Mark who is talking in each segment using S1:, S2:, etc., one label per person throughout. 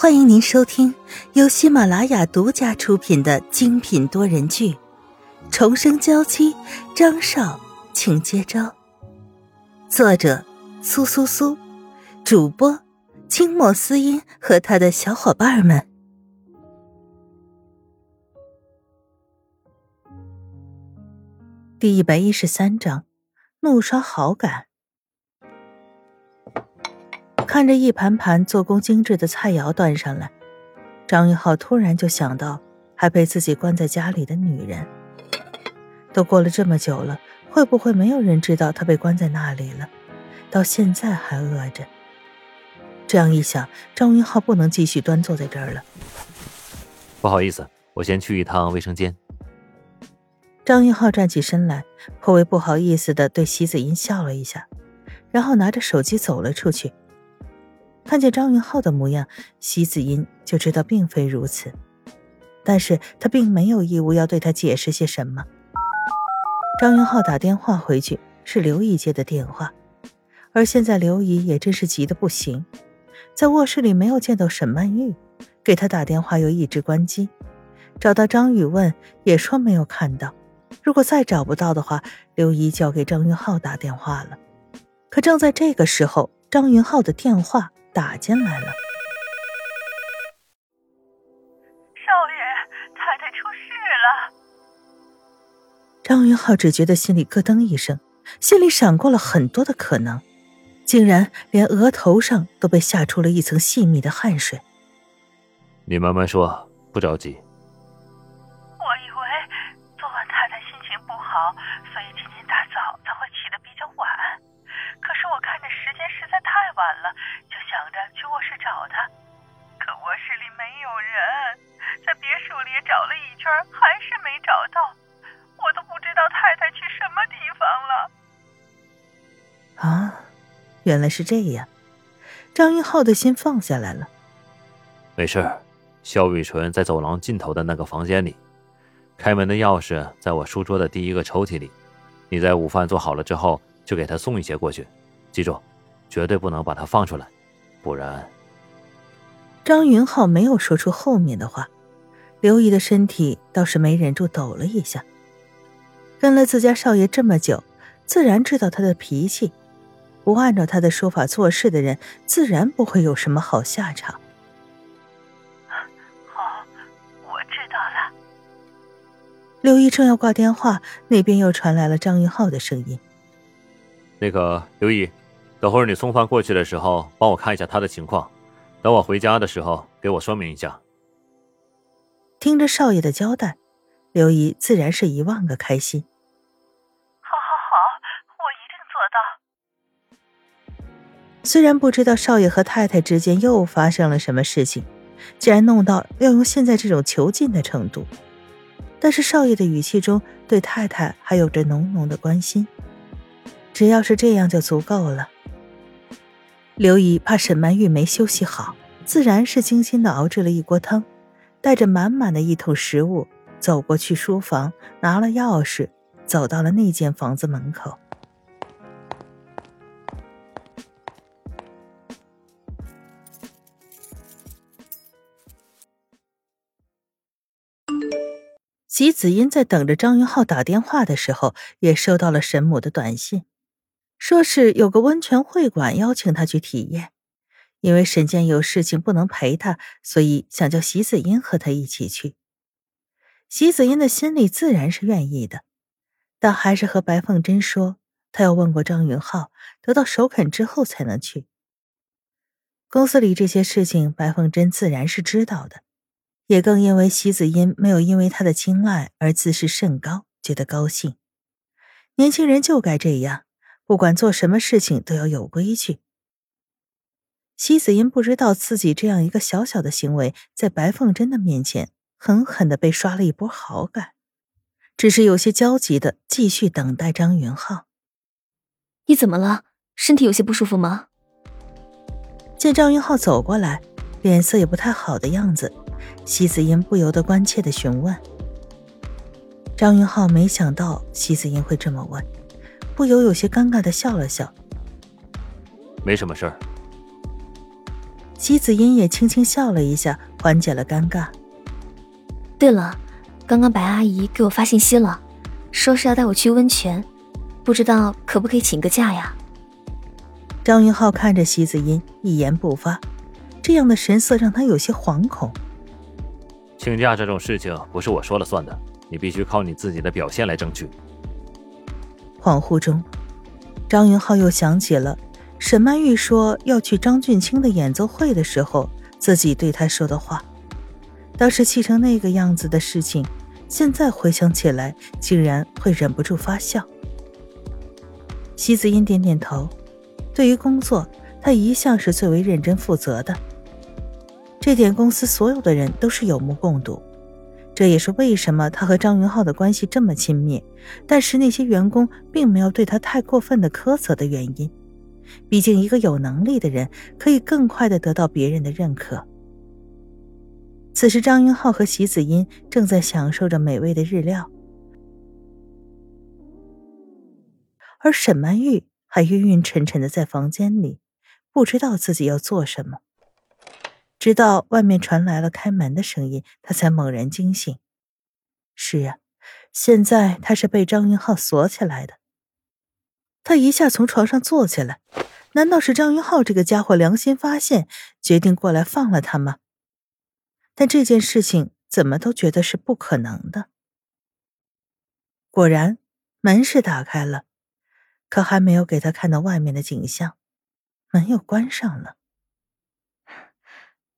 S1: 欢迎您收听由喜马拉雅独家出品的精品多人剧《重生娇妻》，张少，请接招。作者：苏苏苏，主播：清末思音和他的小伙伴们。第一百一十三章：怒刷好感。看着一盘盘做工精致的菜肴端上来，张云浩突然就想到还被自己关在家里的女人。都过了这么久了，会不会没有人知道他被关在那里了？到现在还饿着。这样一想，张云浩不能继续端坐在这儿了。
S2: 不好意思，我先去一趟卫生间。
S1: 张云浩站起身来，颇为不好意思的对席子音笑了一下，然后拿着手机走了出去。看见张云浩的模样，席子音就知道并非如此，但是他并没有义务要对他解释些什么。张云浩打电话回去，是刘姨接的电话，而现在刘姨也真是急得不行，在卧室里没有见到沈曼玉，给他打电话又一直关机，找到张宇问也说没有看到，如果再找不到的话，刘姨就要给张云浩打电话了。可正在这个时候，张云浩的电话。打进来了，
S3: 少爷，太太出事了。
S1: 张云浩只觉得心里咯噔一声，心里闪过了很多的可能，竟然连额头上都被吓出了一层细密的汗水。
S2: 你慢慢说，不着急。
S3: 晚了。就想着去卧室找他，可卧室里没有人，在别墅里也找了一圈，还是没找到。我都不知道太太去什么地
S1: 方了。啊，原来是这样。张云浩的心放下来了。
S2: 没事，肖雨纯在走廊尽头的那个房间里，开门的钥匙在我书桌的第一个抽屉里。你在午饭做好了之后，就给他送一些过去。记住，绝对不能把他放出来。不然，
S1: 张云浩没有说出后面的话，刘姨的身体倒是没忍住抖了一下。跟了自家少爷这么久，自然知道他的脾气，不按照他的说法做事的人，自然不会有什么好下场。
S3: 好，我知道了。
S1: 刘姨正要挂电话，那边又传来了张云浩的声音：“
S2: 那个刘姨。”等会儿你送饭过去的时候，帮我看一下他的情况。等我回家的时候，给我说明一下。
S1: 听着少爷的交代，刘姨自然是一万个开心。
S3: 好，好，好，我一
S1: 定做到。虽然不知道少爷和太太之间又发生了什么事情，竟然弄到要用现在这种囚禁的程度，但是少爷的语气中对太太还有着浓浓的关心。只要是这样就足够了。刘姨怕沈曼玉没休息好，自然是精心的熬制了一锅汤，带着满满的一桶食物走过去书房，拿了钥匙，走到了那间房子门口。席子英在等着张云浩打电话的时候，也收到了沈母的短信。说是有个温泉会馆邀请他去体验，因为沈健有事情不能陪他，所以想叫席子英和他一起去。席子英的心里自然是愿意的，但还是和白凤珍说，他要问过张云浩，得到首肯之后才能去。公司里这些事情，白凤珍自然是知道的，也更因为席子英没有因为他的青睐而自视甚高，觉得高兴。年轻人就该这样。不管做什么事情都要有规矩。西子音不知道自己这样一个小小的行为，在白凤珍的面前狠狠的被刷了一波好感，只是有些焦急的继续等待张云浩。
S4: 你怎么了？身体有些不舒服吗？
S1: 见张云浩走过来，脸色也不太好的样子，西子音不由得关切的询问。张云浩没想到西子音会这么问。不由有些尴尬的笑了笑，
S2: 没什么事儿。
S1: 席子音也轻轻笑了一下，缓解了尴尬。
S4: 对了，刚刚白阿姨给我发信息了，说是要带我去温泉，不知道可不可以请个假呀？
S1: 张云浩看着席子音，一言不发，这样的神色让他有些惶恐。
S2: 请假这种事情不是我说了算的，你必须靠你自己的表现来争取。
S1: 恍惚中，张云浩又想起了。沈曼玉说要去张俊清的演奏会的时候，自己对他说的话，当时气成那个样子的事情，现在回想起来，竟然会忍不住发笑。席子英点点头，对于工作，他一向是最为认真负责的，这点公司所有的人都是有目共睹，这也是为什么他和张云浩的关系这么亲密，但是那些员工并没有对他太过分的苛责的原因。毕竟，一个有能力的人可以更快的得到别人的认可。此时，张云浩和席子音正在享受着美味的日料，而沈曼玉还晕晕沉沉的在房间里，不知道自己要做什么。直到外面传来了开门的声音，他才猛然惊醒。是啊，现在他是被张云浩锁起来的。他一下从床上坐起来，难道是张云浩这个家伙良心发现，决定过来放了他吗？但这件事情怎么都觉得是不可能的。果然，门是打开了，可还没有给他看到外面的景象，门又关上了。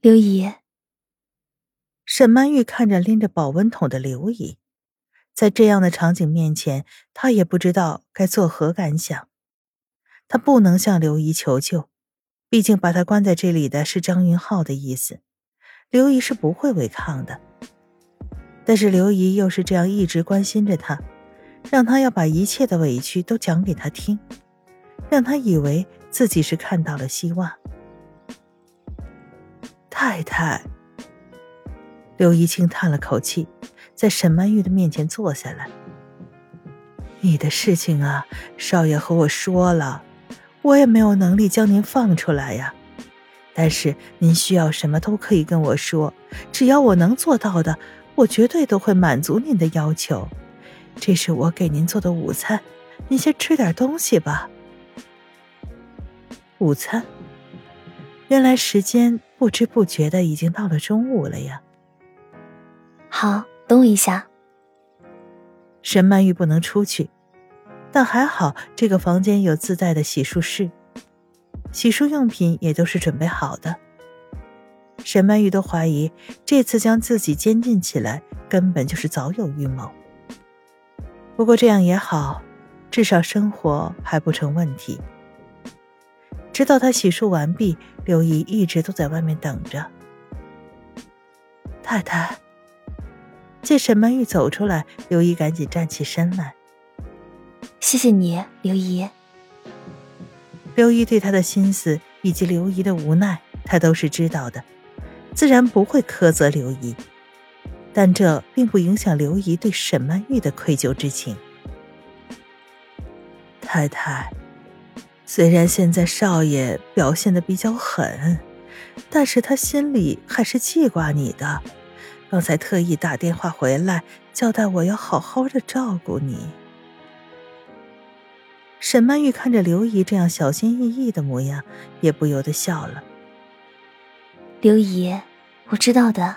S4: 刘姨，
S1: 沈曼玉看着拎着保温桶的刘姨。在这样的场景面前，她也不知道该作何感想。他不能向刘姨求救，毕竟把他关在这里的是张云浩的意思，刘姨是不会违抗的。但是刘姨又是这样一直关心着他，让他要把一切的委屈都讲给他听，让他以为自己是看到了希望。太太，刘一清叹了口气。在沈曼玉的面前坐下来。你的事情啊，少爷和我说了，我也没有能力将您放出来呀。但是您需要什么都可以跟我说，只要我能做到的，我绝对都会满足您的要求。这是我给您做的午餐，您先吃点东西吧。午餐，原来时间不知不觉的已经到了中午了呀。
S4: 好。等我一下。
S1: 沈曼玉不能出去，但还好这个房间有自带的洗漱室，洗漱用品也都是准备好的。沈曼玉都怀疑这次将自己监禁起来根本就是早有预谋。不过这样也好，至少生活还不成问题。直到他洗漱完毕，刘姨一直都在外面等着。太太。见沈曼玉走出来，刘姨赶紧站起身来。
S4: 谢谢你，刘姨。
S1: 刘姨对他的心思以及刘姨的无奈，他都是知道的，自然不会苛责刘姨。但这并不影响刘姨对沈曼玉的愧疚之情。太太，虽然现在少爷表现的比较狠，但是他心里还是记挂你的。刚才特意打电话回来，交代我要好好的照顾你。沈曼玉看着刘姨这样小心翼翼的模样，也不由得笑了。
S4: 刘姨，我知道的。